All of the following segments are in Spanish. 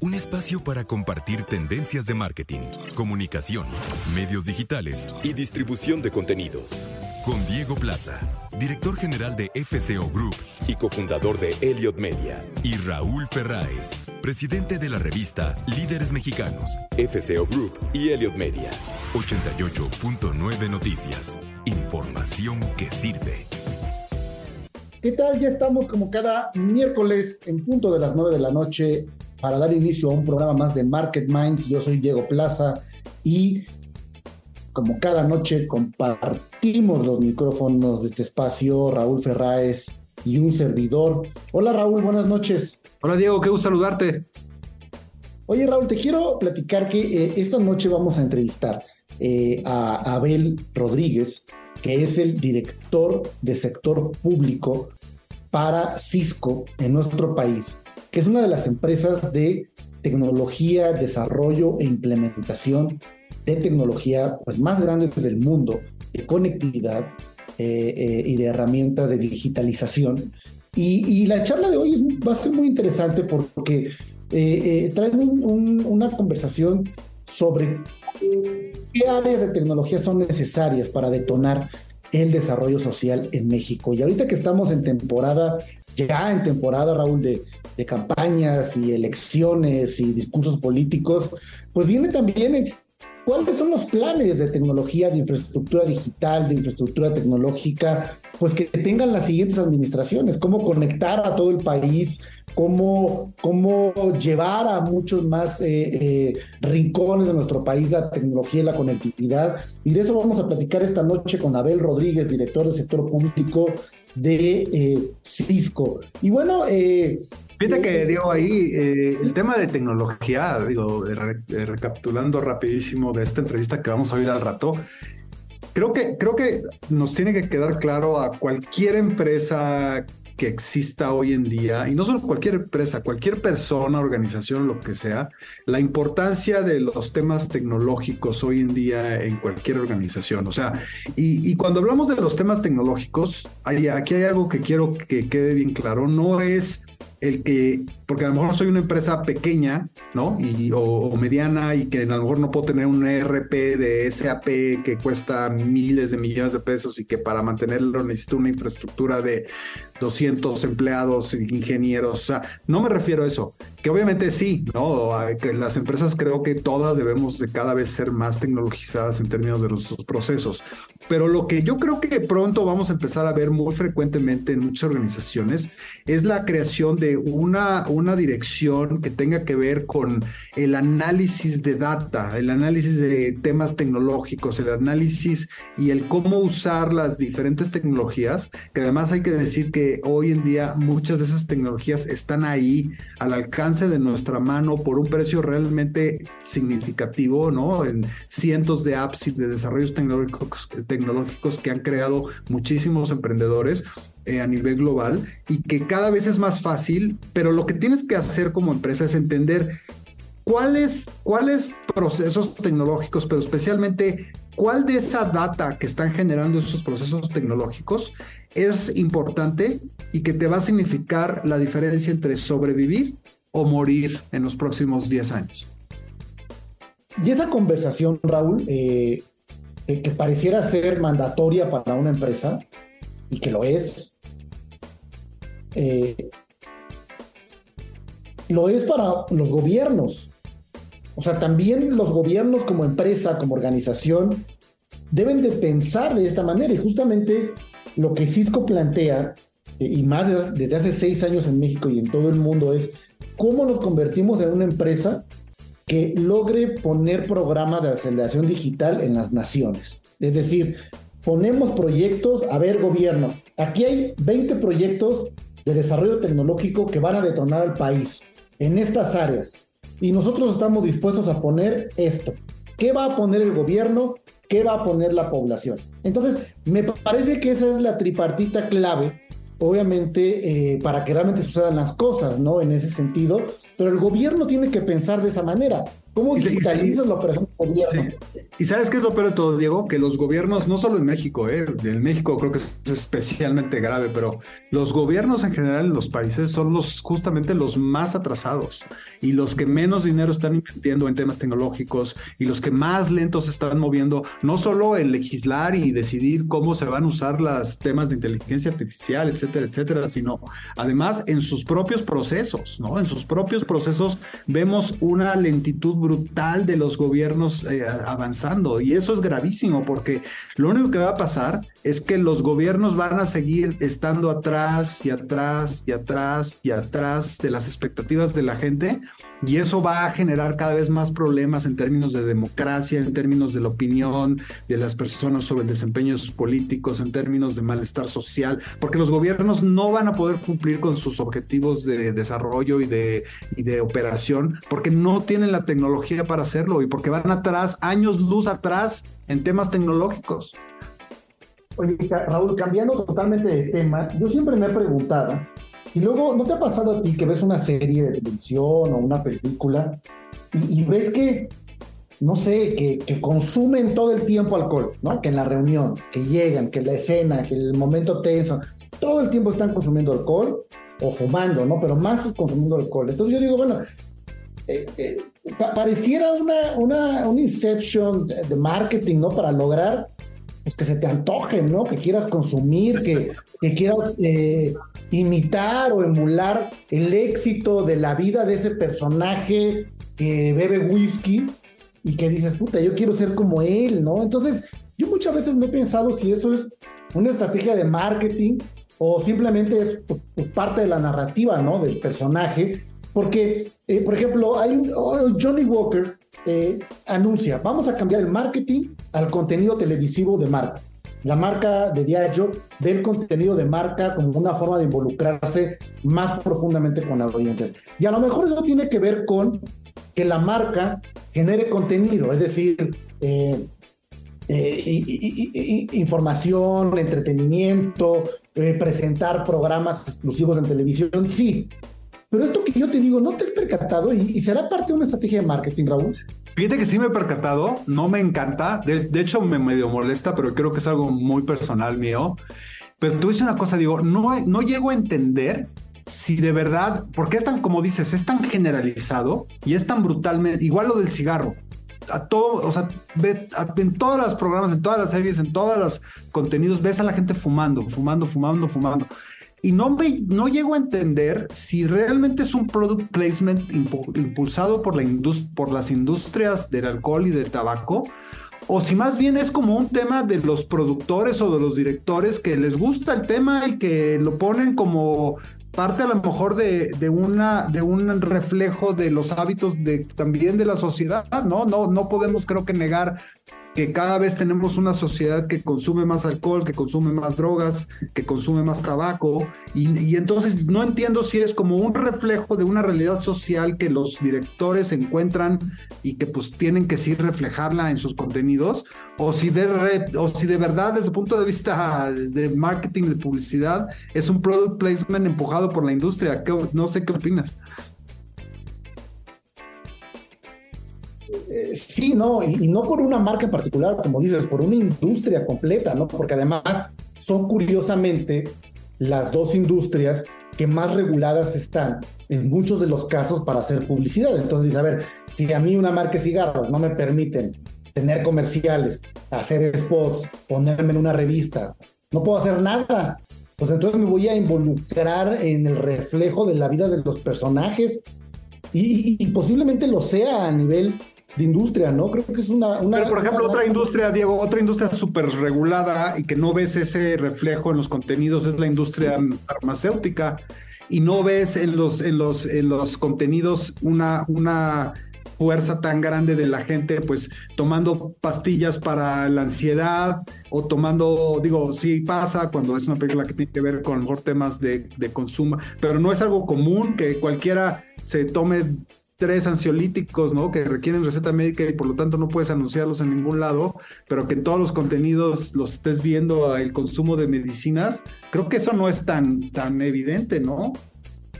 Un espacio para compartir tendencias de marketing, comunicación, medios digitales y distribución de contenidos. Con Diego Plaza, director general de FCO Group y cofundador de Elliot Media. Y Raúl Ferráez, presidente de la revista Líderes Mexicanos, FCO Group y Elliot Media. 88.9 Noticias. Información que sirve. ¿Qué tal? Ya estamos como cada miércoles en punto de las 9 de la noche para dar inicio a un programa más de Market Minds. Yo soy Diego Plaza y como cada noche compartimos los micrófonos de este espacio, Raúl Ferráez y un servidor. Hola Raúl, buenas noches. Hola Diego, qué gusto saludarte. Oye Raúl, te quiero platicar que eh, esta noche vamos a entrevistar eh, a Abel Rodríguez, que es el director de sector público para Cisco en nuestro país, que es una de las empresas de tecnología, desarrollo e implementación de tecnología pues, más grandes del mundo, de conectividad eh, eh, y de herramientas de digitalización. Y, la charla de hoy va a ser muy interesante porque eh, trae una conversación sobre qué áreas de tecnología son necesarias para detonar el desarrollo social en México. Y ahorita que estamos en temporada, ya en temporada, Raúl, de, campañas y elecciones y discursos políticos, pues viene también cuáles son los planes de tecnología, de infraestructura digital, de infraestructura tecnológica, pues que tengan las siguientes administraciones, cómo conectar a todo el país cómo, cómo llevar a muchos más eh, eh, rincones de nuestro país la tecnología y la conectividad. Y de eso vamos a platicar esta noche con Abel Rodríguez, director del sector público de eh, Cisco. Y bueno... Fíjate que, Diego, ahí el tema de tecnología, digo, recapitulando rapidísimo de esta entrevista que vamos a oír al rato, creo que, creo que nos tiene que quedar claro a cualquier empresa que exista hoy en día, y no solo cualquier empresa, cualquier persona, organización, lo que sea, la importancia de los temas tecnológicos hoy en día en cualquier organización. O sea, y, cuando hablamos de los temas tecnológicos, aquí hay algo que quiero que quede bien claro, no es el que, porque a lo mejor soy una empresa pequeña, ¿no? Y, o, mediana y que a lo mejor no puedo tener un ERP de SAP que cuesta miles de millones de pesos y que para mantenerlo necesito una infraestructura de 200 empleados, ingenieros. O no me refiero a eso, que obviamente sí, ¿no? Que las empresas creo que todas debemos de cada vez ser más tecnologizadas en términos de nuestros procesos. Pero lo que yo creo que pronto vamos a empezar a ver muy frecuentemente en muchas organizaciones es la creación de una, una dirección que tenga que ver con el análisis de data, el análisis de temas tecnológicos, el análisis y el cómo usar las diferentes tecnologías, que además hay que decir que hoy en día muchas de esas tecnologías están ahí al alcance de nuestra mano por un precio realmente significativo, ¿no? En cientos de apps y de desarrollos tecnológicos tecnológicos que han creado muchísimos emprendedores eh, a nivel global y que cada vez es más fácil, pero lo que tienes que hacer como empresa es entender cuáles, cuáles procesos tecnológicos, pero especialmente cuál de esa data que están generando esos procesos tecnológicos es importante y que te va a significar la diferencia entre sobrevivir o morir en los próximos 10 años. Y esa conversación, Raúl, eh, que pareciera ser mandatoria para una empresa, y que lo es, eh, lo es para los gobiernos. O sea, también los gobiernos como empresa, como organización, deben de pensar de esta manera. Y justamente lo que Cisco plantea, eh, y más desde hace seis años en México y en todo el mundo, es cómo nos convertimos en una empresa que logre poner programas de aceleración digital en las naciones. Es decir, ponemos proyectos, a ver, gobierno, aquí hay 20 proyectos de desarrollo tecnológico que van a detonar al país en estas áreas. Y nosotros estamos dispuestos a poner esto. ¿Qué va a poner el gobierno? ¿Qué va a poner la población? Entonces, me parece que esa es la tripartita clave, obviamente, eh, para que realmente sucedan las cosas, ¿no? En ese sentido, pero el gobierno tiene que pensar de esa manera. ¿Cómo digitalizas la operación del gobierno? ¿Y sabes qué es lo peor de todo, Diego? Que los gobiernos, no solo en México, ¿eh? en México creo que es especialmente grave, pero los gobiernos en general en los países son los justamente los más atrasados y los que menos dinero están invirtiendo en temas tecnológicos y los que más lentos están moviendo, no solo en legislar y decidir cómo se van a usar los temas de inteligencia artificial, etcétera, etcétera, sino además en sus propios procesos, ¿no? En sus propios procesos vemos una lentitud brutal de los gobiernos eh, avanzando. Y eso es gravísimo porque lo único que va a pasar es que los gobiernos van a seguir estando atrás y atrás y atrás y atrás de las expectativas de la gente y eso va a generar cada vez más problemas en términos de democracia, en términos de la opinión de las personas sobre el desempeño de sus políticos, en términos de malestar social, porque los gobiernos no van a poder cumplir con sus objetivos de desarrollo y de, y de operación porque no tienen la tecnología para hacerlo y porque van atrás, años luz atrás en temas tecnológicos. Oye, Raúl, cambiando totalmente de tema, yo siempre me he preguntado y luego, ¿no te ha pasado a ti que ves una serie de televisión o una película y, ves que, no sé, que, que, consumen todo el tiempo alcohol, ¿no? Que en la reunión, que llegan, que la escena, que el momento tenso, todo el tiempo están consumiendo alcohol o fumando, ¿no? Pero más consumiendo alcohol. Entonces yo digo, bueno, eh, eh, pareciera una, una, un inception de marketing, ¿no? Para lograr pues, que se te antoje, ¿no? Que quieras consumir, que, que quieras eh, imitar o emular el éxito de la vida de ese personaje que bebe whisky y que dices, puta, yo quiero ser como él, ¿no? Entonces, yo muchas veces me he pensado si eso es una estrategia de marketing o simplemente es parte de la narrativa, ¿no? Del personaje. Porque, eh, por ejemplo, hay un, oh, Johnny Walker eh, anuncia, vamos a cambiar el marketing al contenido televisivo de marca. La marca de Diageo ve el contenido de marca como una forma de involucrarse más profundamente con las oyentes. Y a lo mejor eso tiene que ver con que la marca genere contenido, es decir, eh, eh, información, entretenimiento, presentar programas exclusivos en televisión, sí. Pero esto que yo te digo, ¿no te has percatado y, será parte de una estrategia de marketing, Raúl? Fíjate que sí me he percatado, no me encanta, de, hecho me medio molesta, pero creo que es algo muy personal mío. Pero tú dices una cosa, digo, no, no llego a entender si de verdad, porque es tan, como dices, es tan generalizado y es tan brutalmente, igual lo del cigarro. A todo, o sea, en todos los programas, en todas las series, en todos los contenidos, ves a la gente fumando, fumando, fumando, fumando y no, me, no llego a entender si realmente es un product placement impulsado por, la por las industrias del alcohol y del tabaco, o si más bien es como un tema de los productores o de los directores que les gusta el tema y que lo ponen como parte a lo mejor de, de, una, de un reflejo de los hábitos de, también de la sociedad, ¿no? No, no podemos creo que negar que cada vez tenemos una sociedad que consume más alcohol, que consume más drogas, que consume más tabaco, y, entonces no entiendo si es como un reflejo de una realidad social que los directores encuentran y que pues tienen que sí reflejarla en sus contenidos, o si de, o si de verdad desde el punto de vista de marketing, de publicidad, es un product placement empujado por la industria. No sé qué opinas. Eh, sí, no, y, no por una marca en particular, como dices, por una industria completa, ¿no? Porque además son curiosamente las dos industrias que más reguladas están en muchos de los casos para hacer publicidad. Entonces, a ver, si a mí una marca de cigarros no me permiten tener comerciales, hacer spots, ponerme en una revista, no puedo hacer nada. Pues entonces me voy a involucrar en el reflejo de la vida de los personajes y posiblemente lo sea a nivel de industria, ¿no? Creo que es una... Pero, por ejemplo, otra industria, Diego, otra industria súper regulada y que no ves ese reflejo en los contenidos es la industria farmacéutica y no ves en los, en los, en los contenidos una, una fuerza tan grande de la gente, pues tomando pastillas para la ansiedad o tomando, digo, sí pasa cuando es una película que tiene que ver con mejor temas de, de consumo, pero no es algo común que cualquiera se tome tres ansiolíticos, ¿no? Que requieren receta médica y por lo tanto no puedes anunciarlos en ningún lado, pero que en todos los contenidos los estés viendo el consumo de medicinas, creo que eso no es tan, tan evidente, ¿no?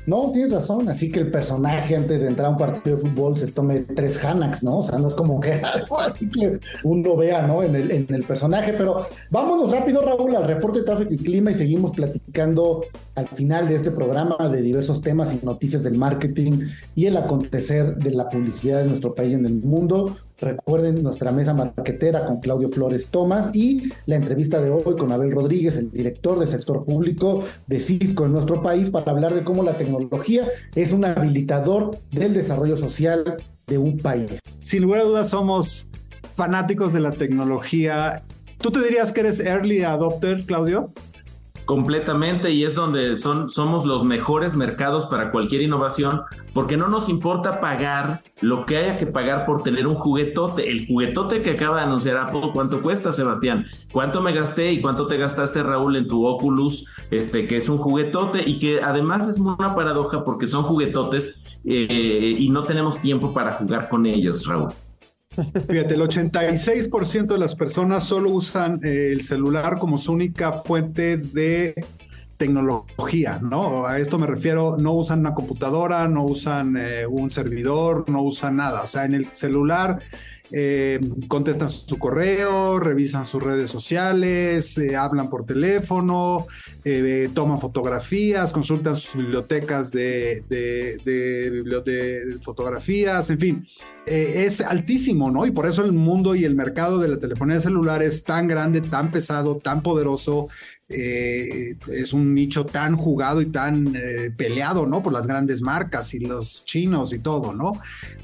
No, tienes razón. Así que el personaje antes de entrar a un partido de fútbol se tome tres Hanax, ¿no? O sea, no es como que así que uno vea, ¿no? En el, en el personaje. Pero vámonos rápido, Raúl, al reporte de tráfico y clima y seguimos platicando al final de este programa de diversos temas y noticias del marketing y el acontecer de la publicidad en nuestro país y en el mundo. Recuerden nuestra mesa marquetera con Claudio Flores Tomás y la entrevista de hoy con Abel Rodríguez, el director del sector público de Cisco en nuestro país, para hablar de cómo la tecnología es un habilitador del desarrollo social de un país. Sin lugar a dudas somos fanáticos de la tecnología. ¿Tú te dirías que eres early adopter, Claudio? Completamente y es donde son, somos los mejores mercados para cualquier innovación porque no nos importa pagar lo que haya que pagar por tener un juguetote. El juguetote que acaba de anunciar Apple, ¿cuánto cuesta, Sebastián? ¿Cuánto me gasté y cuánto te gastaste, Raúl, en tu Oculus, este, que es un juguetote y que además es una paradoja porque son juguetotes eh, y no tenemos tiempo para jugar con ellos, Raúl? Fíjate, el 86% de las personas solo usan eh, el celular como su única fuente de tecnología, ¿no? A esto me refiero, no usan una computadora, no usan eh, un servidor, no usan nada. O sea, en el celular eh, contestan su correo, revisan sus redes sociales, hablan por teléfono, toman fotografías, consultan sus bibliotecas de, de fotografías, en fin. Eh, es altísimo, ¿no? Y por eso el mundo y el mercado de la telefonía celular es tan grande, tan pesado, tan poderoso, eh, es un nicho tan jugado y tan eh, peleado, ¿no? Por las grandes marcas y los chinos y todo, ¿no?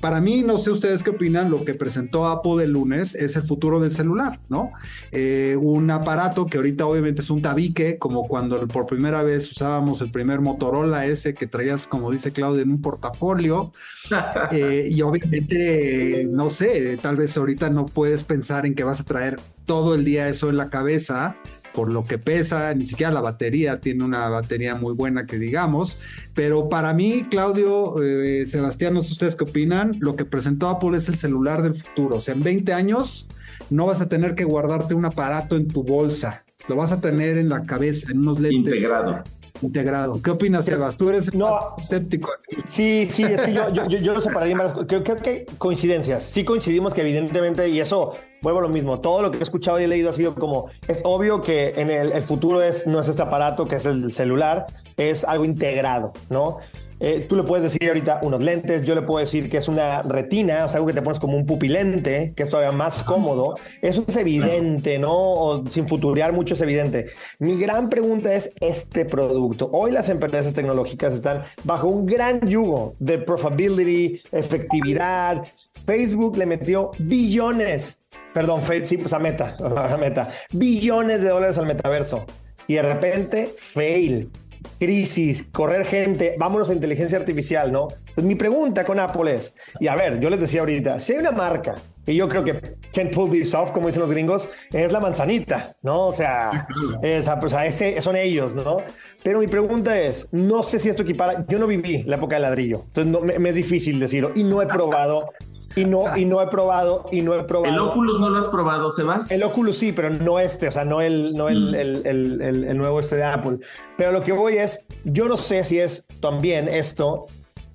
Para mí, no sé ustedes qué opinan, lo que presentó Apple el lunes es el futuro del celular, ¿no? Eh, un aparato que ahorita obviamente es un tabique, como cuando por primera vez usábamos el primer Motorola ese que traías, como dice Claudia, en un portafolio. y obviamente, no sé, tal vez ahorita no puedes pensar en que vas a traer todo el día eso en la cabeza por lo que pesa, ni siquiera la batería tiene una batería muy buena que digamos, pero para mí, Claudio, eh, Sebastián, no sé ustedes qué opinan, lo que presentó Apple es el celular del futuro, o sea, en 20 años no vas a tener que guardarte un aparato en tu bolsa, lo vas a tener en la cabeza, en unos lentes. Integrado integrado. ¿Qué opinas, Sebas? Tú eres no, escéptico. Sí, sí, es que yo, yo, yo, lo separaría más. Creo, creo, que coincidencias. Sí coincidimos que evidentemente, y eso vuelvo a lo mismo, todo lo que he escuchado y he leído ha sido como, es obvio que en el, el futuro es, no es este aparato que es el celular, es algo integrado, ¿no? Eh, tú le puedes decir ahorita unos lentes, yo le puedo decir que es una retina, o sea, algo que te pones como un pupilente, que es todavía más cómodo. Eso es evidente, ¿no? O sin futurear mucho es evidente. Mi gran pregunta es este producto. Hoy las empresas tecnológicas están bajo un gran yugo de profitability, efectividad. Facebook le metió billones, perdón, sí, pues a Meta, a Meta, billones de dólares al metaverso. Y de repente, fail crisis, correr gente, vámonos a inteligencia artificial, ¿no? Pues mi pregunta con Apple es, y a ver, yo les decía ahorita, si hay una marca, y yo creo que can't pull this off, como dicen los gringos, es la manzanita, ¿no? O sea, esa, pues a ese son ellos, ¿no? Pero mi pregunta es, no sé si esto equipara, yo no viví la época del ladrillo, entonces no, me, me es difícil decirlo, y no he probado y no, y no he probado, y no he probado. ¿El Oculus no lo has probado, Sebas? El Oculus sí, pero no este, o sea, no el, no el, mm. el, el, el, nuevo este de Apple. Pero lo que voy es, yo no sé si es también esto.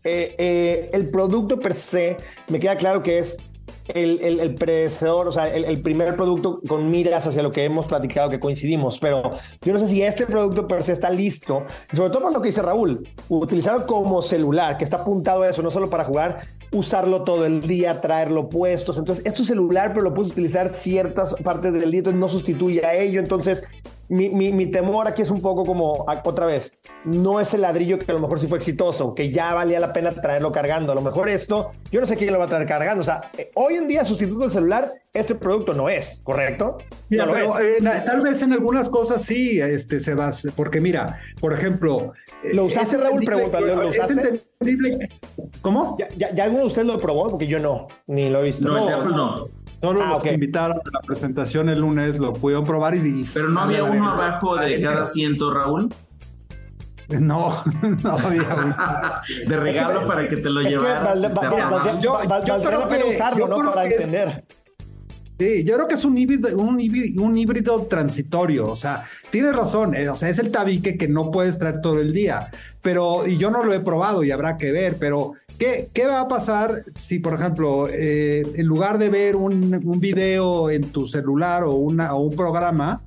Eh, eh, el producto per se, me queda claro que es el, el, el, predecesor, o sea, el, el, primer producto con miras hacia lo que hemos platicado, que coincidimos, pero yo no sé si este producto per se está listo, sobre todo por lo que dice Raúl, utilizarlo como celular, que está apuntado a eso, no solo para jugar, usarlo todo el día, traerlo puestos. Entonces, es tu celular, pero lo puedes utilizar ciertas partes del día, entonces no sustituye a ello. Entonces, mi, mi, mi, temor aquí es un poco como, otra vez, no es el ladrillo que a lo mejor sí fue exitoso, que ya valía la pena traerlo cargando. A lo mejor esto, yo no sé quién lo va a traer cargando. O sea, eh, hoy en día sustituto del celular, este producto no es, ¿correcto? Mira, pero eh, tal vez en algunas cosas sí este, se va, porque mira, por ejemplo... Eh, ¿Lo usaste, Raúl? Pregúntale, ¿lo usaste? ¿Cómo? ¿Ya, ya, ya alguno de ustedes lo probó? Porque yo no, ni lo he visto. No, no. no. Solo ah, los que invitaron a la presentación el lunes lo pudieron probar y... Pero no había uno abajo de cada asiento, Raúl. No, no había uno. de regalo para que te lo llevaras. yo, creo que usarlo, ¿no? Para entender. Sí, yo creo que es un híbrido, un híbrido, transitorio. O sea, tienes razón. Eh, o sea, es el tabique que no puedes traer todo el día. Pero, y yo no lo he probado y habrá que ver, pero ¿qué, qué va a pasar si, por ejemplo, eh, en lugar de ver un, un, video en tu celular o, una, o un programa,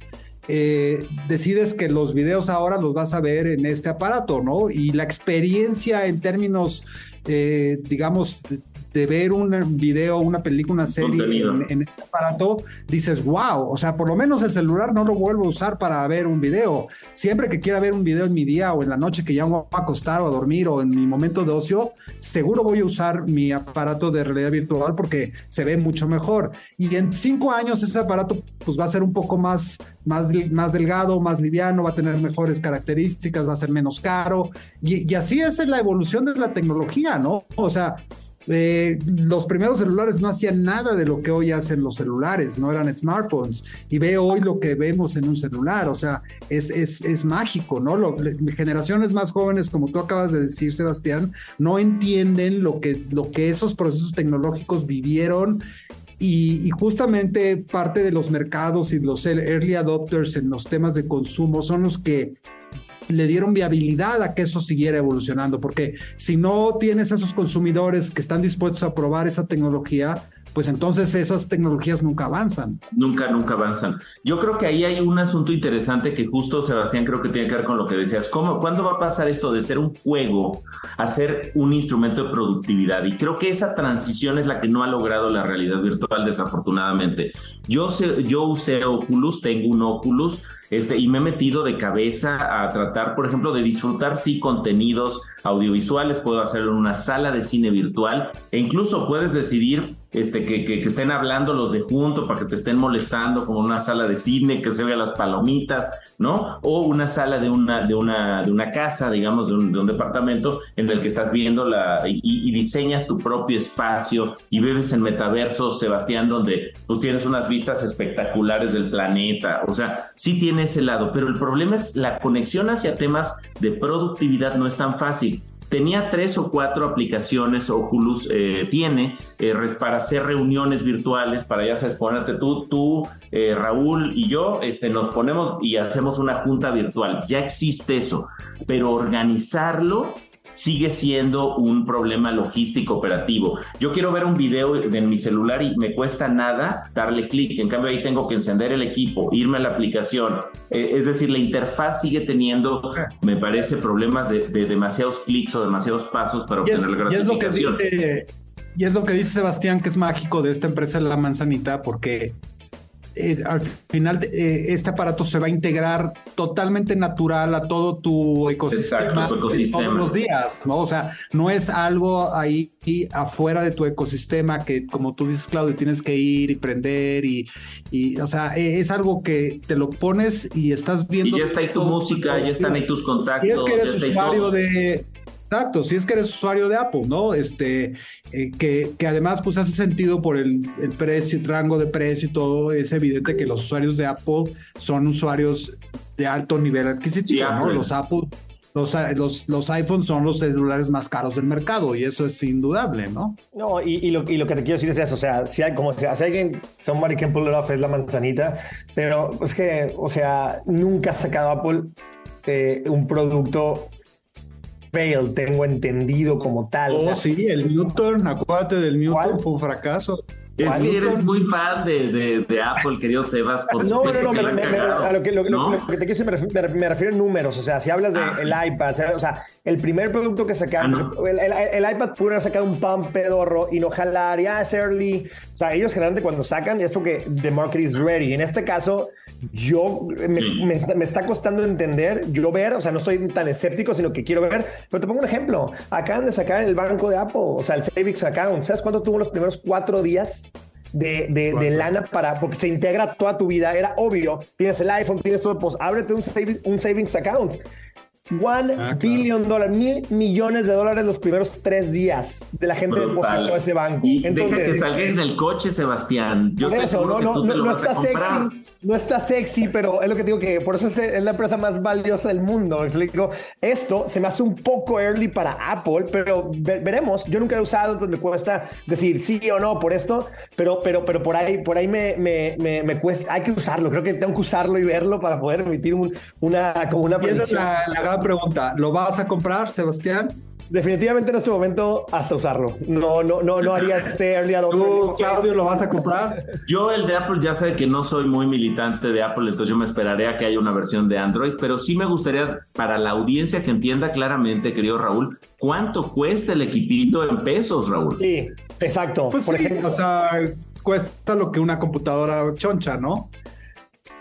eh, decides que los videos ahora los vas a ver en este aparato, ¿no? Y la experiencia en términos, digamos, de ver un video, una película, una serie en, este aparato, dices, wow, o sea, por lo menos el celular no lo vuelvo a usar para ver un video. Siempre que quiera ver un video en mi día o en la noche que ya voy a acostar o a dormir o en mi momento de ocio, seguro voy a usar mi aparato de realidad virtual porque se ve mucho mejor. Y en cinco años ese aparato pues va a ser un poco más, más, más delgado, más liviano, va a tener mejores características, va a ser menos caro. Y, y así es la evolución de la tecnología, ¿no? O sea, eh, los primeros celulares no hacían nada de lo que hoy hacen los celulares, no eran smartphones. Y ve hoy lo que vemos en un celular, o sea, es, es, mágico, ¿no? Lo, generaciones más jóvenes, como tú acabas de decir, Sebastián, no entienden lo que, lo que esos procesos tecnológicos vivieron y, justamente parte de los mercados y los early adopters en los temas de consumo son los que le dieron viabilidad a que eso siguiera evolucionando, porque si no tienes a esos consumidores que están dispuestos a probar esa tecnología, pues entonces esas tecnologías nunca avanzan. Nunca, nunca avanzan. Yo creo que ahí hay un asunto interesante que justo, Sebastián, creo que tiene que ver con lo que decías. ¿Cómo, ¿Cuándo va a pasar esto de ser un juego a ser un instrumento de productividad? Y creo que esa transición es la que no ha logrado la realidad virtual, desafortunadamente. Yo, sé, yo usé Oculus, tengo un Oculus este, y me he metido de cabeza a tratar, por ejemplo, de disfrutar, sí, contenidos audiovisuales, puedo hacerlo en una sala de cine virtual. E incluso puedes decidir este, que, que, estén hablando los de junto para que te estén molestando como una sala de cine, que se vea las palomitas, ¿no? O una sala de una, de una, de una casa, digamos, de un, departamento en el que estás viendo la y, y, diseñas tu propio espacio y vives en metaverso, Sebastián, donde pues tienes unas vistas espectaculares del planeta. O sea, sí tiene ese lado, pero el problema es la conexión hacia temas de productividad no es tan fácil tenía tres o cuatro aplicaciones, Oculus eh, tiene, eh, para hacer reuniones virtuales, para ya sabes, ponerte tú, tú, eh, Raúl y yo, este, nos ponemos y hacemos una junta virtual. Ya existe eso, pero organizarlo sigue siendo un problema logístico operativo. Yo quiero ver un video en mi celular y me cuesta nada darle clic. En cambio, ahí tengo que encender el equipo, irme a la aplicación. Eh, es decir, la interfaz sigue teniendo, me parece, problemas de, demasiados clics o demasiados pasos para obtener la gratificación. Y es, lo que dice, y es lo que dice Sebastián, que es mágico de esta empresa La Manzanita, porque eh, al final eh, este aparato se va a integrar totalmente natural a todo tu ecosistema, todos los días, ¿no? O sea, no es algo ahí afuera de tu ecosistema que, como tú dices, Claudio, tienes que ir y prender y, y o sea, e, es algo que te lo pones y estás viendo. Y ya está ahí tu música, ya están ahí tus contactos. Y es que eres usuario de Exacto, si es que eres usuario de Apple, ¿no? Este, eh, que, que, además pues hace sentido por el, el, precio, el rango de precio y todo, es evidente que los usuarios de Apple son usuarios de alto nivel adquisitivo, ¿no? Los Apple, los, los, los, iPhones son los celulares más caros del mercado y eso es indudable, ¿no? No, y, y, lo, y lo, que te quiero decir es eso, o sea, si hay como si, si alguien, somebody can pull it off, es la manzanita, pero es que, o sea, nunca ha sacado Apple eh, un producto fail, tengo entendido como tal. Oh, sí, el Newton, acuérdate del Newton, fue un fracaso. Es que eres muy fan de, de, Apple, querido Sebas. Por no, no, no, me, a lo que, lo, que te quiero decir me, refiero, a números. O sea, si hablas del de ah, iPad, o sea, el primer producto que sacaron, ah, el, iPad pudo haber sacado un pan pedorro y no jalar, ya es early. O sea, ellos generalmente cuando sacan es porque the market is ready. En este caso, yo me, está, costando entender, yo ver, o sea, no estoy tan escéptico, sino que quiero ver. Pero te pongo un ejemplo. Acaban de sacar el banco de Apple, o sea, el Savings Account. ¿Sabes cuánto tuvo los primeros cuatro días? De, de, lana para, porque se integra toda tu vida, era obvio, tienes el iPhone, tienes todo, pues ábrete un, un savings account. One ah, billion dólares, mil millones de dólares los primeros tres días de la gente depositó ese banco. Entonces, deja que salga en el coche, Sebastián. Yo por eso, no, no, no, está sexy, no está sexy, pero es lo que digo que por eso es, la empresa más valiosa del mundo. explico? Esto se me hace un poco early para Apple, pero veremos. Yo nunca he usado, entonces me cuesta decir sí o no por esto, pero, pero, pero por ahí, por ahí me, me, me, cuesta. Hay que usarlo. Creo que tengo que usarlo y verlo para poder emitir una como una pregunta. ¿Lo vas a comprar, Sebastián? Definitivamente en este momento hasta usarlo. No, no, no, no haría este early ¿Tú, Claudio, lo vas a comprar? Yo el de Apple ya sé que no soy muy militante de Apple, entonces yo me esperaré a que haya una versión de Android, pero sí me gustaría para la audiencia que entienda claramente, querido Raúl, cuánto cuesta el equipito en pesos, Raúl. Sí, exacto. Pues Por ejemplo, o sea, cuesta lo que una computadora choncha, ¿no?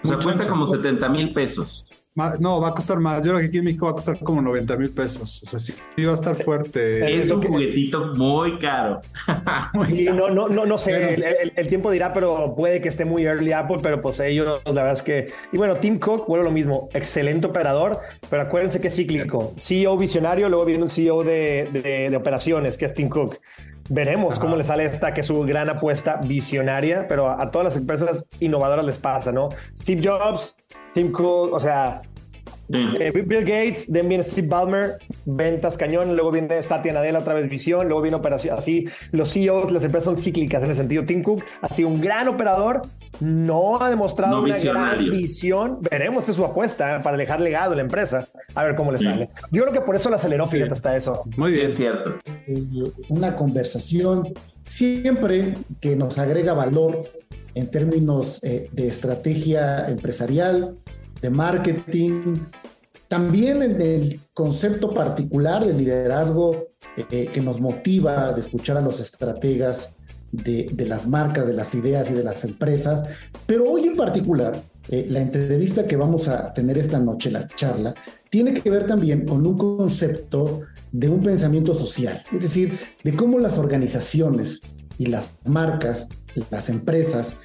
O sea, cuesta como 70 mil pesos no, va a costar más. Yo creo que aquí en México va a costar como 90 mil pesos. O sea, sí, va a estar fuerte. Es un juguetito muy caro. no, no, no, no sé. El, tiempo dirá, pero puede que esté muy early Apple, pero pues ellos, la verdad es que. Y bueno, Tim Cook, bueno, lo mismo. Excelente operador, pero acuérdense que es cíclico. CEO visionario, luego viene un CEO de, de, operaciones, que es Tim Cook. Veremos cómo le sale esta, que es su gran apuesta visionaria, pero a todas las empresas innovadoras les pasa, ¿no? Steve Jobs, Tim Cook, o sea, eh, Bill Gates, then viene Steve Ballmer, ventas cañón, luego viene Satya Nadella, otra vez visión, luego viene operación, así los CEOs, las empresas son cíclicas en el sentido. Tim Cook ha sido un gran operador, no ha demostrado una gran visión, veremos de su apuesta para dejar legado a la empresa, a ver cómo le sale. Yo creo que por eso la aceleró, fíjate, hasta eso. Muy bien, es cierto. Eh, una conversación siempre que nos agrega valor en términos eh, de estrategia empresarial, de marketing, también en el concepto particular de liderazgo eh, que nos motiva de escuchar a los estrategas de, las marcas, de las ideas y de las empresas. Pero hoy en particular, eh, la entrevista que vamos a tener esta noche, la charla, tiene que ver también con un concepto de un pensamiento social, es decir, de cómo las organizaciones y las marcas las empresas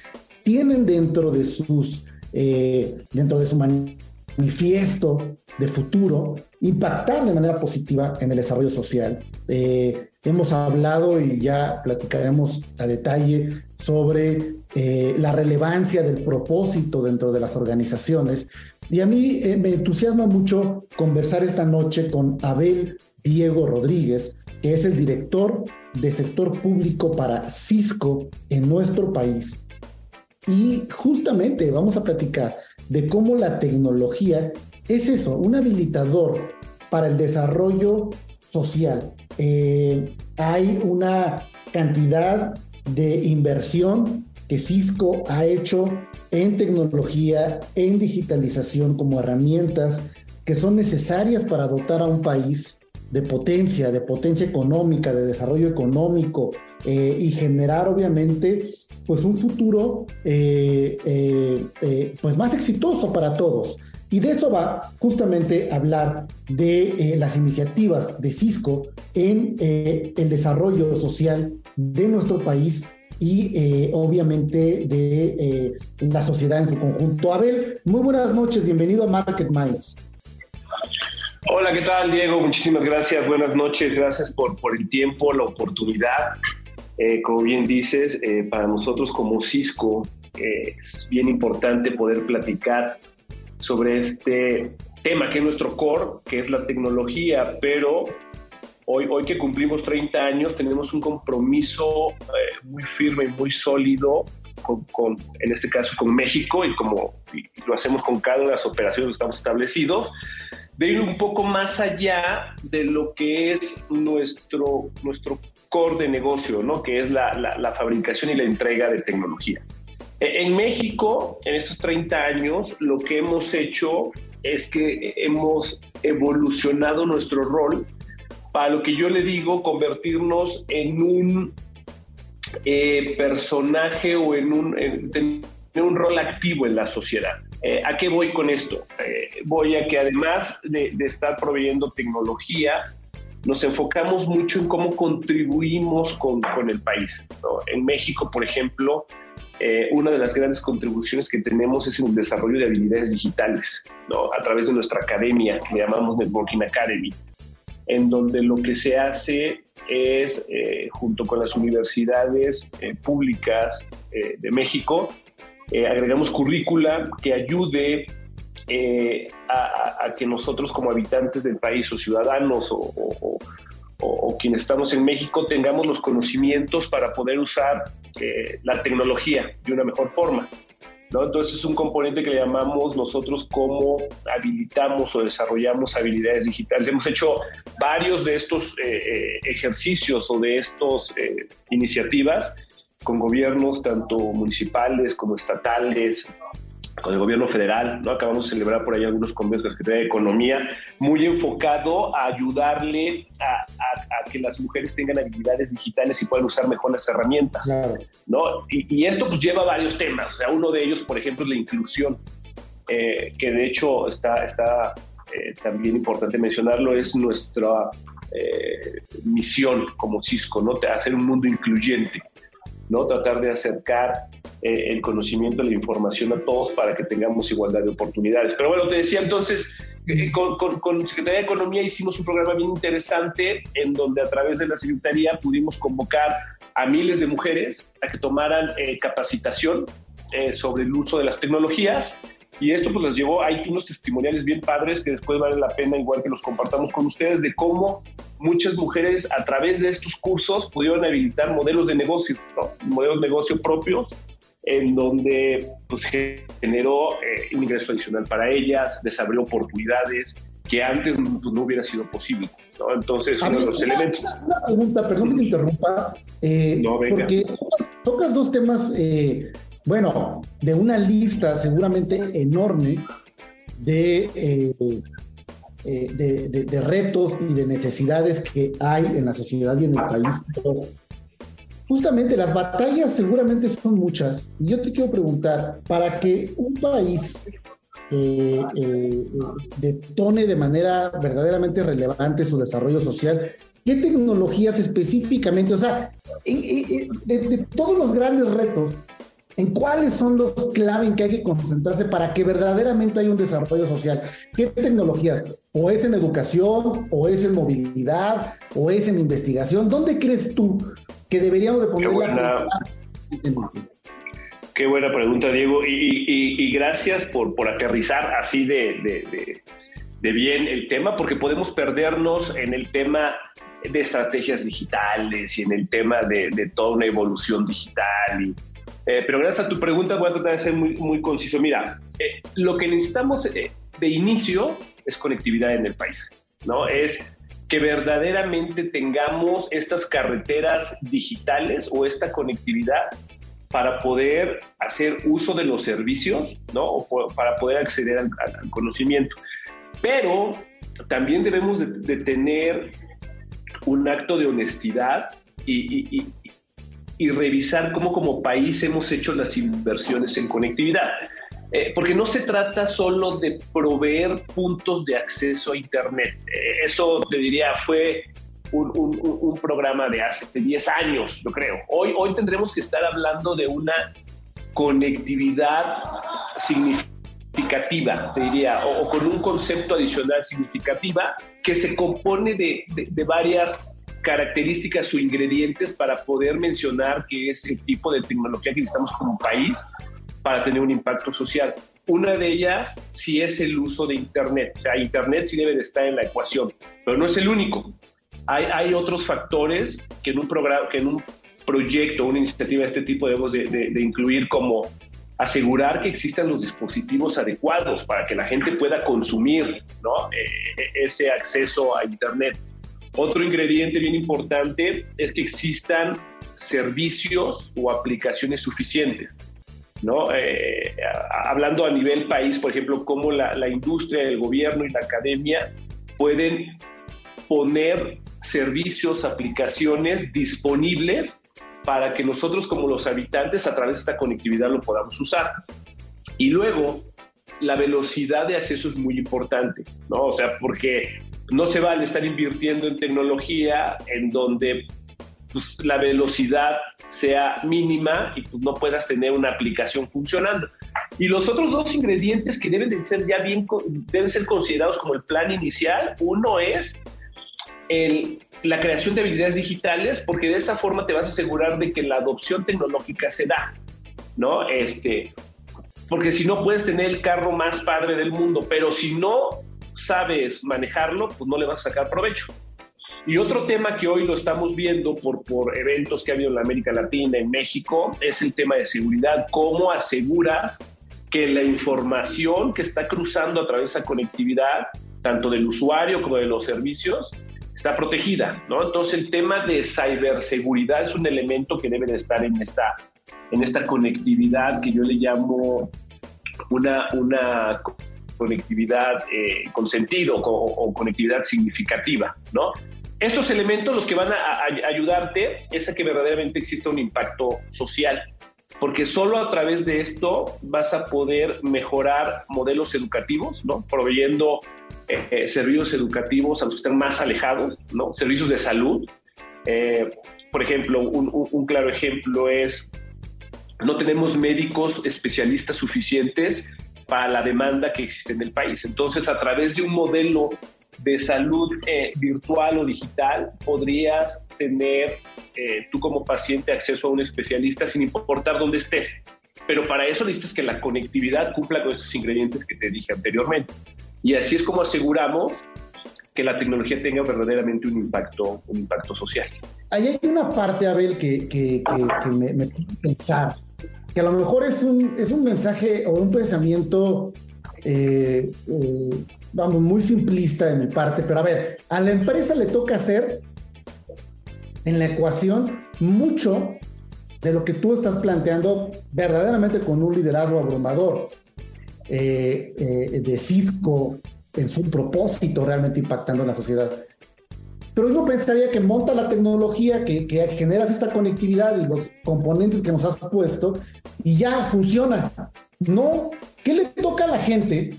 tienen dentro de sus, eh, dentro de su manifiesto de futuro, impactar de manera positiva en el desarrollo social. Eh, hemos hablado y ya platicaremos a detalle sobre eh, la relevancia del propósito dentro de las organizaciones. Y a mí me entusiasma mucho conversar esta noche con Abel Diego Rodríguez, que es el director de sector público para Cisco en nuestro país. Y justamente vamos a platicar de cómo la tecnología es eso, un habilitador para el desarrollo social. Eh, hay una cantidad de inversión que Cisco ha hecho en tecnología, en digitalización como herramientas que son necesarias para dotar a un país de potencia, de potencia económica, de desarrollo económico eh, y generar obviamente pues un futuro eh, pues más exitoso para todos. Y de eso va justamente hablar de las iniciativas de Cisco en el desarrollo social de nuestro país y obviamente de la sociedad en su conjunto. Abel, muy buenas noches, bienvenido a Market Minds. Hola, ¿qué tal, Diego? Muchísimas gracias. Buenas noches. Gracias por, por el tiempo, la oportunidad. Eh, como bien dices, eh, para nosotros como Cisco eh, es bien importante poder platicar sobre este tema que es nuestro core, que es la tecnología, pero hoy, hoy que cumplimos 30 años tenemos un compromiso muy firme y muy sólido con, con, en este caso con México y como lo hacemos con cada una de las operaciones que estamos establecidos, de ir un poco más allá de lo que es nuestro, nuestro core de negocio, ¿no? que es la, la, fabricación y la entrega de tecnología. E, en México, en estos 30 años, lo que hemos hecho es que hemos evolucionado nuestro rol para lo que yo le digo convertirnos en un eh, personaje o en un, tener un rol activo en la sociedad. Eh, ¿A qué voy con esto? Eh, voy a que además de, estar proveyendo tecnología, nos enfocamos mucho en cómo contribuimos con, con el país. En México, por ejemplo, una de las grandes contribuciones que tenemos es en el desarrollo de habilidades digitales, ¿no? a través de nuestra academia, que llamamos Networking Academy en donde lo que se hace es, eh, junto con las universidades eh, públicas eh, de México, agregamos currícula que ayude a, que nosotros como habitantes del país o ciudadanos o, o, quienes estamos en México tengamos los conocimientos para poder usar la tecnología de una mejor forma. Entonces es un componente que le llamamos nosotros cómo habilitamos o desarrollamos habilidades digitales. Hemos hecho varios de estos eh, eh, ejercicios o de estas eh, iniciativas con gobiernos tanto municipales como estatales, con el gobierno federal, ¿no? Acabamos de celebrar por ahí algunos convenios de la Secretaría de Economía, muy enfocado a ayudarle a, que las mujeres tengan habilidades digitales y puedan usar mejor las herramientas, ¿no? Y, esto pues lleva varios temas, o sea, uno de ellos, por ejemplo, es la inclusión, eh, que de hecho está, está eh, también importante mencionarlo, es nuestra eh, misión como Cisco, ¿no? Hacer un mundo incluyente. ¿No? Tratar de acercar eh, el conocimiento, la información a todos para que tengamos igualdad de oportunidades. Pero bueno, te decía entonces, eh, con, con, Secretaría de Economía hicimos un programa bien interesante en donde a través de la Secretaría pudimos convocar a miles de mujeres a que tomaran eh, capacitación sobre el uso de las tecnologías y esto pues les llevó, hay unos testimoniales bien padres que después vale la pena igual que los compartamos con ustedes de cómo muchas mujeres a través de estos cursos pudieron habilitar modelos de negocio, modelos de negocio propios en donde pues, generó eh, un ingreso adicional para ellas, desabrió oportunidades que antes pues, no hubiera sido posible. Entonces, uno de los elementos. Una pregunta, perdón que te interrumpa, eh, porque tocas, dos temas eh, bueno, de una lista seguramente enorme de, eh, eh, de, retos y de necesidades que hay en la sociedad y en el país. justamente las batallas seguramente son muchas. Y yo te quiero preguntar, para que un país eh, detone de manera verdaderamente relevante su desarrollo social, ¿qué tecnologías específicamente, o sea, de todos los grandes retos, en cuáles son los clave en que hay que concentrarse para que verdaderamente haya un desarrollo social. ¿Qué tecnologías? ¿O es en educación? ¿O es en movilidad? ¿O es en investigación? ¿Dónde crees tú que deberíamos de poner la Qué buena pregunta, Diego. Y, gracias por, por aterrizar así de, de, bien el tema, porque podemos perdernos en el tema de estrategias digitales y en el tema de, de toda una evolución digital y, eh, pero gracias a tu pregunta voy a tratar de ser muy, muy conciso. Mira, eh, lo que necesitamos eh, de inicio es conectividad en el país, ¿no? Es que verdaderamente tengamos estas carreteras digitales o esta conectividad para poder hacer uso de los servicios, ¿no? O para poder acceder al, conocimiento. Pero también debemos de, tener un acto de honestidad y, y revisar cómo como país hemos hecho las inversiones en conectividad. Eh, porque no se trata solo de proveer puntos de acceso a Internet. Eh, eso, te diría, fue un, un, programa de hace 10 años, yo creo. Hoy, hoy tendremos que estar hablando de una conectividad significativa, te diría, o, con un concepto adicional significativa que se compone de, de, de varias características o ingredientes para poder mencionar que es el tipo de tecnología que necesitamos como país para tener un impacto social. Una de ellas sí es el uso de Internet. O sea, Internet sí debe de estar en la ecuación, pero no es el único. Hay, hay otros factores que en un programa, que en un proyecto, una iniciativa de este tipo debemos de, incluir como asegurar que existan los dispositivos adecuados para que la gente pueda consumir ¿no? Eh, ese acceso a Internet. Otro ingrediente bien importante es que existan servicios o aplicaciones suficientes. ¿no? Eh, hablando a nivel país, por ejemplo, cómo la, la industria, el gobierno y la academia pueden poner servicios, aplicaciones disponibles para que nosotros como los habitantes a través de esta conectividad lo podamos usar. Y luego, la velocidad de acceso es muy importante, ¿no? O sea, porque no se vale estar invirtiendo en tecnología en donde pues, la velocidad sea mínima y pues, no puedas tener una aplicación funcionando. Y los otros dos ingredientes que deben de ser ya bien, deben ser considerados como el plan inicial, uno es la creación de habilidades digitales, porque de esa forma te vas a asegurar de que la adopción tecnológica se da, ¿no? Este, porque si no puedes tener el carro más padre del mundo, pero si no sabes manejarlo, pues no le vas a sacar provecho. Y otro tema que hoy lo estamos viendo por, por eventos que ha habido en la América Latina, en México, es el tema de seguridad. ¿Cómo aseguras que la información que está cruzando a través de esa conectividad, tanto del usuario como de los servicios, está protegida? ¿no? Entonces el tema de ciberseguridad es un elemento que debe de estar en esta, en esta conectividad que yo le llamo una, una conectividad eh, con sentido o, o, conectividad significativa, ¿no? Estos elementos los que van a, ayudarte es a que verdaderamente exista un impacto social, porque solo a través de esto vas a poder mejorar modelos educativos, ¿no? Proveyendo eh, eh, servicios educativos a los que están más alejados, ¿no? Servicios de salud. Eh, por ejemplo, un, un, claro ejemplo es, no tenemos médicos especialistas suficientes para la demanda que existe en el país. Entonces, a través de un modelo de salud eh, virtual o digital, podrías tener eh, tú como paciente acceso a un especialista sin importar dónde estés. Pero para eso necesitas que la conectividad cumpla con estos ingredientes que te dije anteriormente. Y así es como aseguramos que la tecnología tenga verdaderamente un impacto, un impacto social. Ahí hay una parte, Abel, que, que, que, me, me pensar, que a lo mejor es un, es un mensaje o un pensamiento eh, eh, vamos, muy simplista de mi parte, pero a ver, a la empresa le toca hacer en la ecuación mucho de lo que tú estás planteando verdaderamente con un liderazgo abrumador eh, de Cisco en su propósito realmente impactando en la sociedad. Pero uno pensaría que monta la tecnología, que, que generas esta conectividad y los componentes que nos has puesto y ya funciona. No, ¿qué le toca a la gente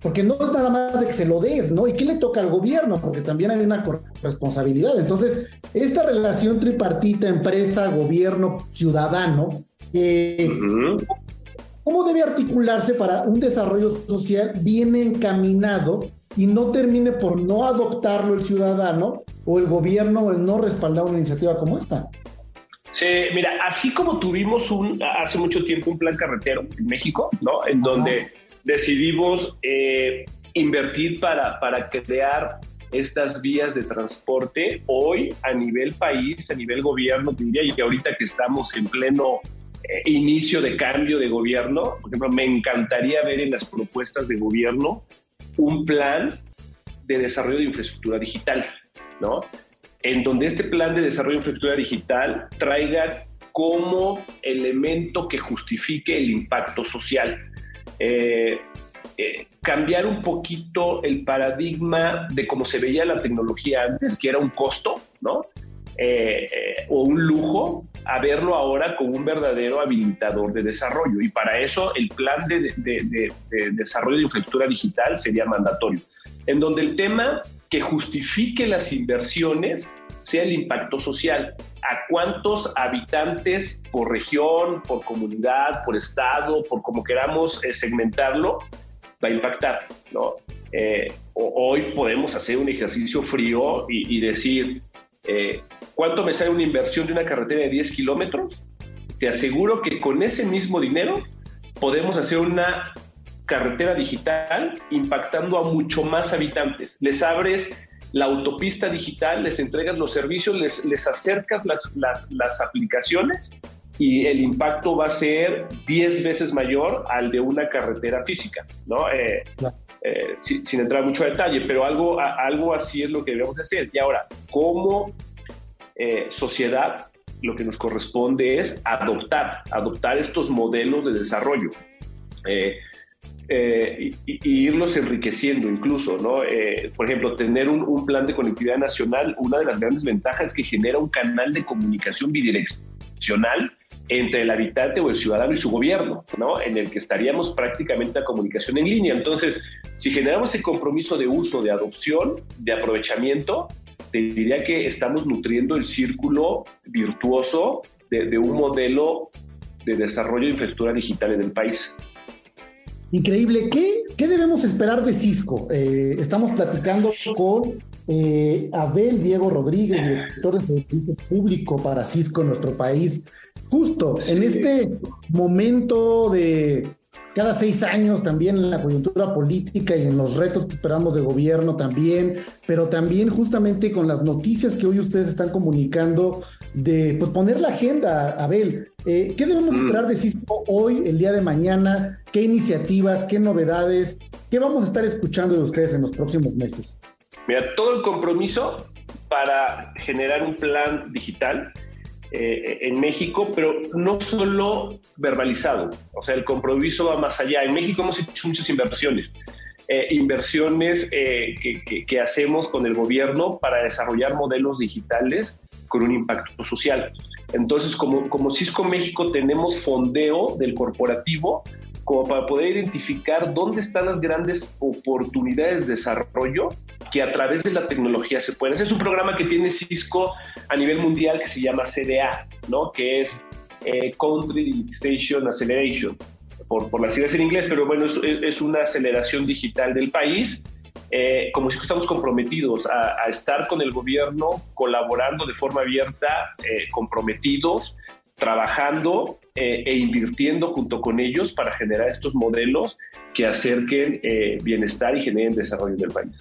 porque no es nada más de que se lo des, ¿no? ¿Y qué le toca al gobierno? Porque también hay una responsabilidad. Entonces, esta relación tripartita, empresa, gobierno, ciudadano, eh, ¿cómo debe articularse para un desarrollo social bien encaminado y no termine por no adoptarlo el ciudadano o el gobierno o el no respaldar una iniciativa como esta? Sí, mira, así como tuvimos un hace mucho tiempo un plan carretero en México, ¿no? En donde decidimos eh, invertir para, para crear estas vías de transporte hoy a nivel país, a nivel gobierno, diría, y ahorita que estamos en pleno eh, inicio de cambio de gobierno, por ejemplo, me encantaría ver en las propuestas de gobierno un plan de desarrollo de infraestructura digital, ¿no? En donde este plan de desarrollo de infraestructura digital traiga como elemento que justifique el impacto social. Eh, eh, cambiar un poquito el paradigma de cómo se veía la tecnología antes, que era un costo, ¿no? Eh, o un lujo, a verlo ahora como un verdadero habilitador de desarrollo. Y para eso el plan de, de desarrollo de infraestructura digital sería mandatorio, en donde el tema que justifique las inversiones sea el impacto social. ¿A cuántos habitantes por región, por comunidad, por estado, por como queramos eh, segmentarlo, va a impactar? ¿no? Eh, hoy podemos hacer un ejercicio frío y, decir, eh, ¿cuánto me sale una inversión de una carretera de 10 kilómetros? Te aseguro que con ese mismo dinero podemos hacer una carretera digital impactando a mucho más habitantes. Les abres la autopista digital, les entregas los servicios, les, les acercas las, las, las aplicaciones y el impacto va a ser 10 veces mayor al de una carretera física, ¿no? Eh, eh, sin, entrar mucho a detalle, pero algo, algo así es lo que debemos hacer. Y ahora, como eh, sociedad, lo que nos corresponde es adoptar, adoptar estos modelos de desarrollo. y, irlos enriqueciendo incluso, ¿no? por ejemplo, tener un, un, plan de conectividad nacional, una de las grandes ventajas es que genera un canal de comunicación bidireccional entre el habitante o el ciudadano y su gobierno, ¿no? En el que estaríamos prácticamente a comunicación en línea. Entonces, si generamos el compromiso de uso, de adopción, de aprovechamiento, te diría que estamos nutriendo el círculo virtuoso de, un modelo de desarrollo de infraestructura digital en el país. Increíble. ¿Qué, qué debemos esperar de Cisco? Eh, estamos platicando con eh, Abel Diego Rodríguez, director de servicio público para Cisco en nuestro país. Justo en este momento de cada seis años también en la coyuntura política y en los retos que esperamos de gobierno también, pero también justamente con las noticias que hoy ustedes están comunicando de pues, poner la agenda, Abel. Eh, ¿Qué debemos mm. esperar de Cisco hoy, el día de mañana? ¿Qué iniciativas, qué novedades, qué vamos a estar escuchando de ustedes en los próximos meses? Mira, todo el compromiso para generar un plan digital eh, en México, pero no solo verbalizado, o sea, el compromiso va más allá. En México hemos hecho muchas inversiones, eh, inversiones eh, que, hacemos con el gobierno para desarrollar modelos digitales con un impacto social. Entonces, como, como Cisco México tenemos fondeo del corporativo como para poder identificar dónde están las grandes oportunidades de desarrollo que a través de la tecnología se pueden. Ese es un programa que tiene Cisco a nivel mundial que se llama CDA, ¿no? que es eh, Country Digitization Acceleration, por, por las siglas en inglés, pero bueno, es, una aceleración digital del país. Eh, como Cisco estamos comprometidos a, estar con el gobierno, colaborando de forma abierta, eh, comprometidos trabajando eh, e invirtiendo junto con ellos para generar estos modelos que acerquen eh, bienestar y generen desarrollo del país.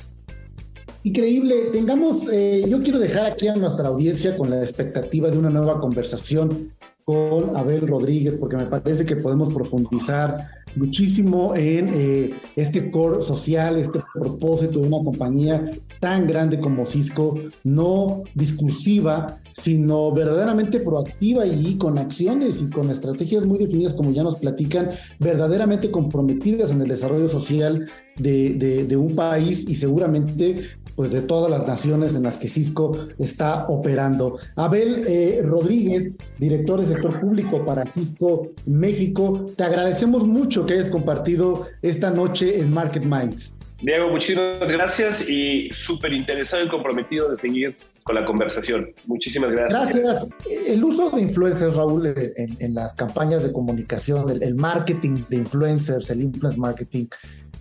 Increíble. Tengamos, eh, yo quiero dejar aquí a nuestra audiencia con la expectativa de una nueva conversación con Abel Rodríguez, porque me parece que podemos profundizar muchísimo en este core social, este propósito de una compañía tan grande como Cisco, no discursiva, sino verdaderamente proactiva y con acciones y con estrategias muy definidas, como ya nos platican, verdaderamente comprometidas en el desarrollo social de, un país y seguramente pues de todas las naciones en las que Cisco está operando. Abel eh, Rodríguez, director de sector público para Cisco México, te agradecemos mucho que hayas compartido esta noche en Market Minds. Diego, muchísimas gracias y súper interesado y comprometido de seguir con la conversación. Muchísimas gracias. Gracias. El uso de influencers, Raúl, en, las campañas de comunicación, el, marketing de influencers, el influence marketing,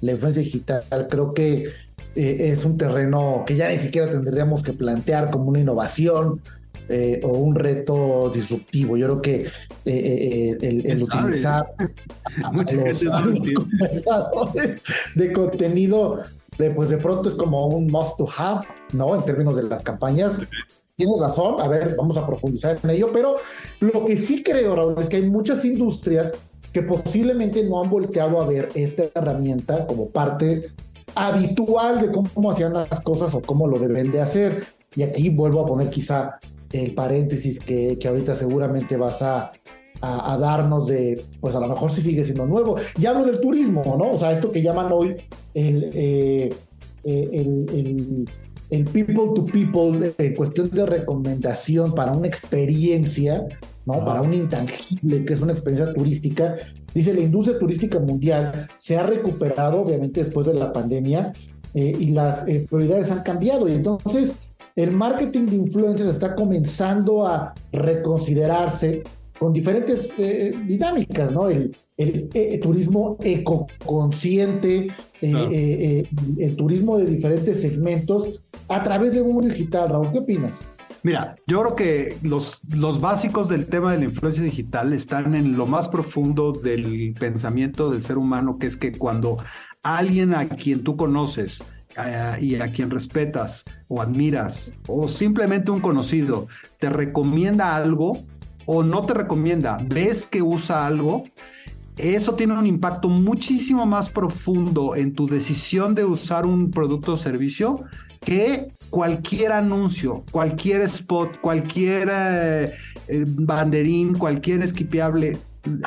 la influencia digital, creo que eh, es un terreno que ya ni siquiera tendríamos que plantear como una innovación, eh, o un reto disruptivo. Yo creo que eh, el, utilizar a, los, de contenido pues de pronto es como un must to have, ¿no? En términos de las campañas. Tienes razón, a ver, vamos a profundizar en ello, pero lo que sí creo, Raúl, es que hay muchas industrias que posiblemente no han volteado a ver esta herramienta como parte habitual de cómo hacían las cosas o cómo lo deben de hacer. Y aquí vuelvo a poner quizá el paréntesis que, que ahorita seguramente vas a, a, darnos de, pues a lo mejor sí sigue siendo nuevo. Y hablo del turismo, ¿no? O sea, esto que llaman hoy el, eh, eh, el, el, people to people, en cuestión de recomendación para una experiencia, ¿no? Para un intangible, que es una experiencia turística. Dice, la industria turística mundial se ha recuperado, obviamente, después de la pandemia, eh, y las prioridades han cambiado. Y entonces, el marketing de influencers está comenzando a reconsiderarse con diferentes eh, dinámicas, ¿no? El, el, eh, turismo ecoconsciente, eh, el turismo de diferentes segmentos a través de un digital. Raúl, ¿qué opinas? Mira, yo creo que los, los básicos del tema de la influencia digital están en lo más profundo del pensamiento del ser humano, que es que cuando alguien a quien tú conoces y a quien respetas o admiras, o simplemente un conocido, te recomienda algo, o no te recomienda, ves que usa algo, eso tiene un impacto muchísimo más profundo en tu decisión de usar un producto o servicio que cualquier anuncio, cualquier spot, cualquier eh, eh, banderín, cualquier esquipeable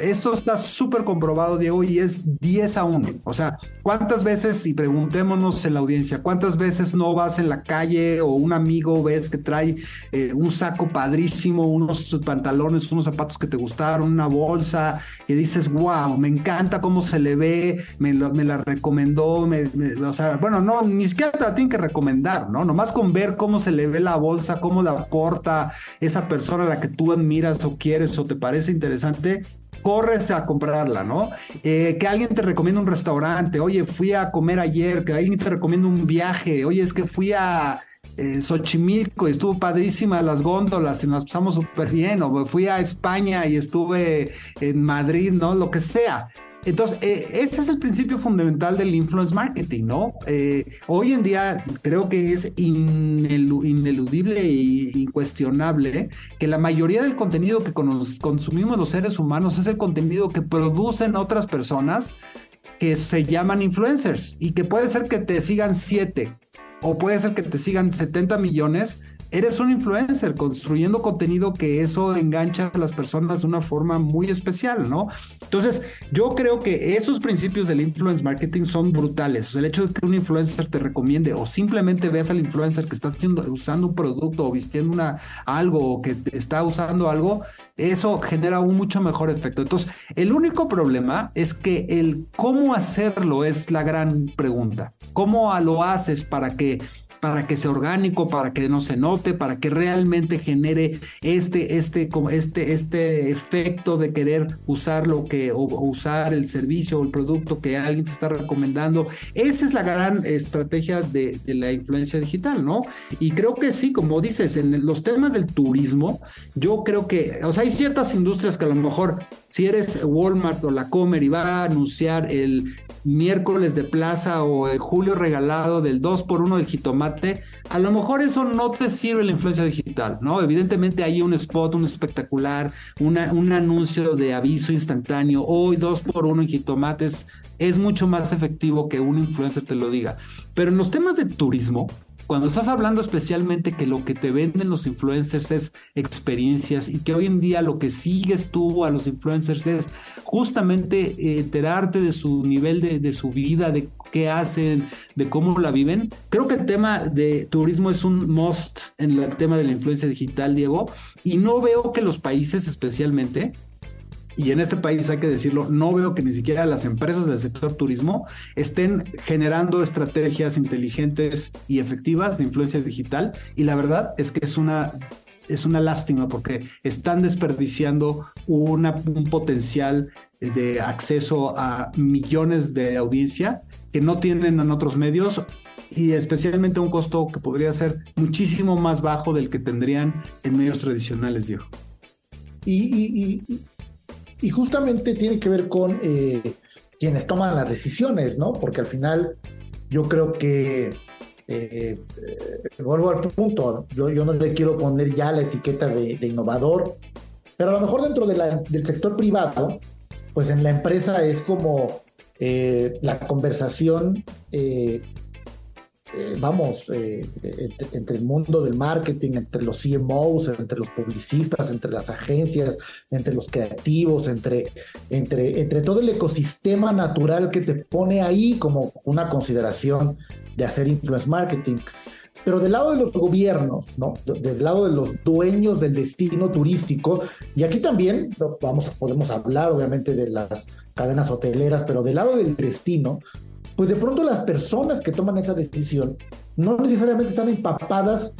esto está súper comprobado, Diego, y es 10 a 1. O sea, ¿cuántas veces, y preguntémonos en la audiencia, cuántas veces no vas en la calle o un amigo ves que trae eh, un saco padrísimo, unos pantalones, unos zapatos que te gustaron, una bolsa, y dices, wow, me encanta cómo se le ve, me, la recomendó, o sea, bueno, no, ni siquiera te la tienen que recomendar, ¿no? Nomás con ver cómo se le ve la bolsa, cómo la porta esa persona a la que tú admiras o quieres o te parece interesante, corres a comprarla, ¿no? Eh, que alguien te recomienda un restaurante, oye, fui a comer ayer, que alguien te recomienda un viaje, oye, es que fui a eh, Xochimilco y estuvo padrísima las góndolas y nos pasamos súper bien, o fui a España y estuve en Madrid, ¿no? Lo que sea. Entonces, eh, ese es el principio fundamental del influence marketing, ¿no? Eh, hoy en día creo que es ineludible e incuestionable que la mayoría del contenido que consumimos los seres humanos es el contenido que producen otras personas que se llaman influencers y que puede ser que te sigan siete o puede ser que te sigan 70 millones, eres un influencer construyendo contenido que eso engancha a las personas de una forma muy especial, ¿no? Entonces, yo creo que esos principios del influence marketing son brutales. el hecho de que un influencer te recomiende o simplemente veas al influencer que está haciendo, usando un producto o vistiendo una, algo o que está usando algo, eso genera un mucho mejor efecto. Entonces, el único problema es que el cómo hacerlo es la gran pregunta. ¿Cómo lo haces para que para que sea orgánico, para que no se note, para que realmente genere este, este, este, este efecto de querer usar lo que, o, usar el servicio o el producto que alguien te está recomendando. Esa es la gran estrategia de, la influencia digital, ¿no? Y creo que sí, como dices, en los temas del turismo, yo creo que, o sea, hay ciertas industrias que a lo mejor, si eres Walmart o la Comer y va a anunciar el miércoles de plaza o el julio regalado del 2 por 1 del jitomate, a lo mejor eso no te sirve la influencia digital, ¿no? Evidentemente hay un spot, un espectacular, un anuncio de aviso instantáneo, hoy 2 por 1 en jitomates, es mucho más efectivo que un influencer te lo diga. Pero en los temas de turismo, cuando estás hablando especialmente que lo que te venden los influencers es experiencias y que hoy en día lo que sigues tú a los influencers es justamente eh, enterarte de su nivel de, de su vida, de qué hacen, de cómo la viven. Creo que el tema de turismo es un must en el tema de la influencia digital, Diego, y no veo que los países especialmente y en este país hay que decirlo, no veo que ni siquiera las empresas del sector turismo estén generando estrategias inteligentes y efectivas de influencia digital. Y la verdad es que es una es una lástima porque están desperdiciando un potencial de acceso a millones de audiencia que no tienen en otros medios y especialmente un costo que podría ser muchísimo más bajo del que tendrían en medios tradicionales, Diego. Y, y, y justamente tiene que ver con eh, quienes toman las decisiones, ¿no? Porque al final yo creo que, eh, eh, vuelvo al punto, yo, yo, no le quiero poner ya la etiqueta de, innovador, pero a lo mejor dentro del sector privado, pues en la empresa es como la conversación eh, vamos, eh, entre el mundo del marketing, entre los CMOs, entre los publicistas, entre las agencias, entre los creativos, entre, entre, entre todo el ecosistema natural que te pone ahí como una consideración de hacer influence marketing. Pero del lado de los gobiernos, ¿no? Del lado de los dueños del destino turístico, y aquí también vamos, podemos hablar obviamente de las cadenas hoteleras, pero del lado del destino, pues de pronto las personas que toman esa decisión no necesariamente están empapadas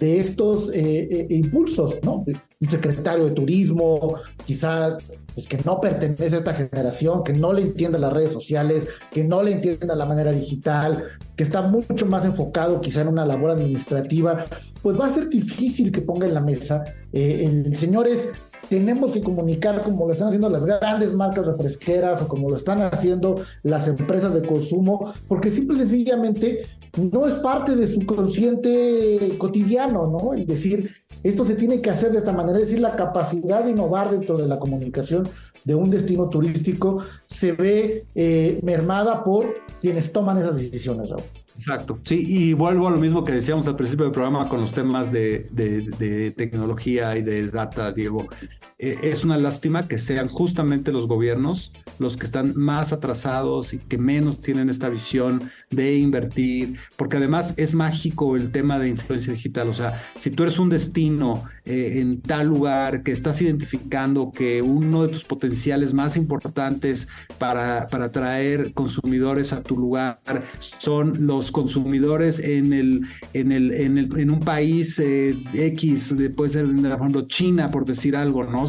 de estos eh, eh, impulsos, ¿no? Un secretario de turismo, quizá pues, que no pertenece a esta generación, que no le entienda las redes sociales, que no le entienda la manera digital, que está mucho más enfocado quizá en una labor administrativa, pues va a ser difícil que ponga en la mesa. Eh, el señor es tenemos que comunicar como lo están haciendo las grandes marcas refresqueras o como lo están haciendo las empresas de consumo, porque simple y sencillamente no es parte de su consciente cotidiano, ¿no? El decir, esto se tiene que hacer de esta manera, es decir, la capacidad de innovar dentro de la comunicación de un destino turístico se ve eh, mermada por quienes toman esas decisiones, Raúl. Exacto, sí, y vuelvo a lo mismo que decíamos al principio del programa con los temas de, de tecnología y de data, Diego. Eh, es una lástima que sean justamente los gobiernos los que están más atrasados y que menos tienen esta visión de invertir, porque además es mágico el tema de influencia digital. O sea, si tú eres un destino eh, en tal lugar que estás identificando que uno de tus potenciales más importantes para, para atraer consumidores a tu lugar son los consumidores en el en el en, el, en un país eh, X, puede ser por ejemplo China por decir algo, ¿no?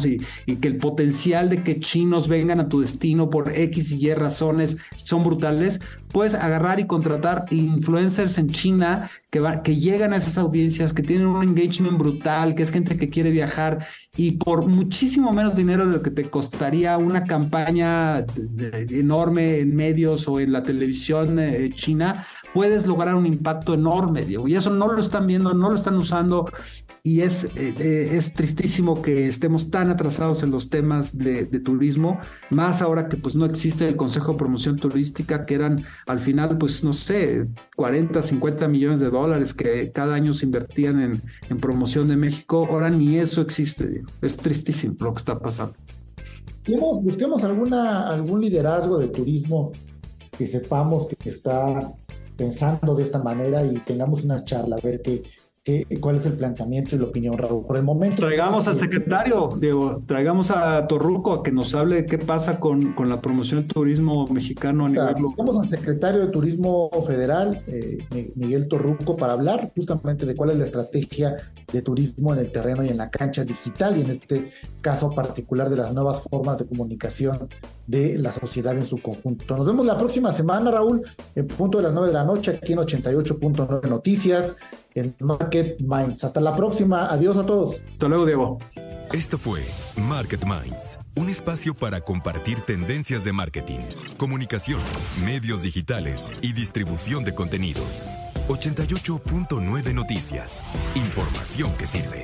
y que el potencial de que chinos vengan a tu destino por X y Y razones son brutales, puedes agarrar y contratar influencers en China que, que llegan a esas audiencias, que tienen un engagement brutal, que es gente que quiere viajar y por muchísimo menos dinero de lo que te costaría una campaña enorme en medios o en la televisión eh, china, puedes lograr un impacto enorme, Diego. Y eso no lo están viendo, no lo están usando y es, eh, eh, es tristísimo que estemos tan atrasados en los temas de, turismo, más ahora que pues no existe el Consejo de Promoción Turística, que eran al final pues no sé, 40, 50 millones de dólares que cada año se invertían en, en promoción de México, ahora ni eso existe, es tristísimo lo que está pasando. Busquemos alguna, algún liderazgo de turismo que sepamos que está pensando de esta manera y tengamos una charla, a ver qué, cuál es el planteamiento y la opinión, Raúl. Por el momento. Traigamos al secretario, Diego, traigamos a Torruco a que nos hable de qué pasa con, con la promoción del turismo mexicano a nivel global. Estamos al secretario de Turismo Federal, eh, Miguel Torruco, para hablar justamente de cuál es la estrategia de turismo en el terreno y en la cancha digital y en este caso particular de las nuevas formas de comunicación de la sociedad en su conjunto. Nos vemos la próxima semana, Raúl, en punto de las 9 de la noche, aquí en 88.9 Noticias en Market Minds. Hasta la próxima. Adiós a todos. Hasta luego, Diego. Esto fue Market Minds, un espacio para compartir tendencias de marketing, comunicación, medios digitales y distribución de contenidos. 88.9 Noticias. Información que sirve.